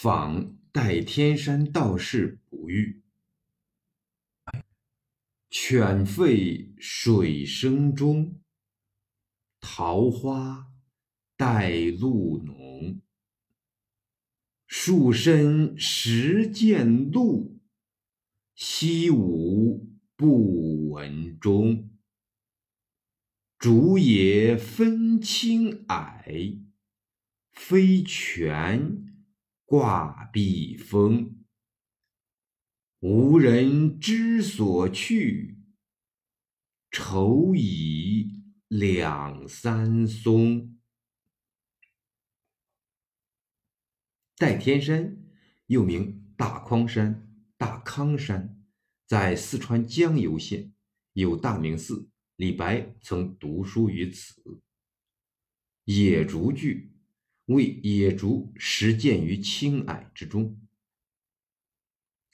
访代天山道士不遇。犬吠水声中，桃花带露浓。树深时见鹿，溪无不闻钟。竹野分青矮，飞泉挂碧峰。无人知所去，愁倚两三松。代天山又名大匡山、大康山，在四川江油县，有大明寺。李白曾读书于此。野竹句为野竹实见于青矮之中。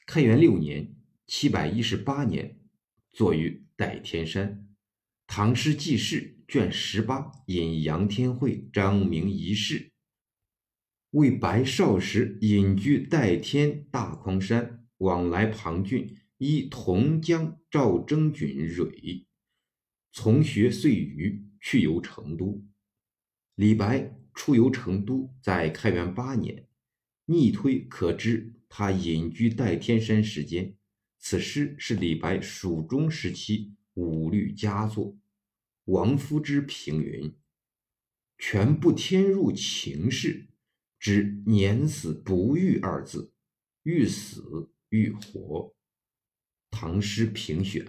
开元六年（七百一十八年）作于代天山。唐诗纪事卷十八引杨天惠、张明遗事，为白少时隐居代天大匡山，往来庞俊，依同江赵征郡蕤。从学遂渝，去游成都。李白出游成都，在开元八年，逆推可知他隐居戴天山时间。此诗是李白蜀中时期五律佳作。王夫之评云：“全不添入情事，只年死不遇二字，欲死欲活。”唐诗评选。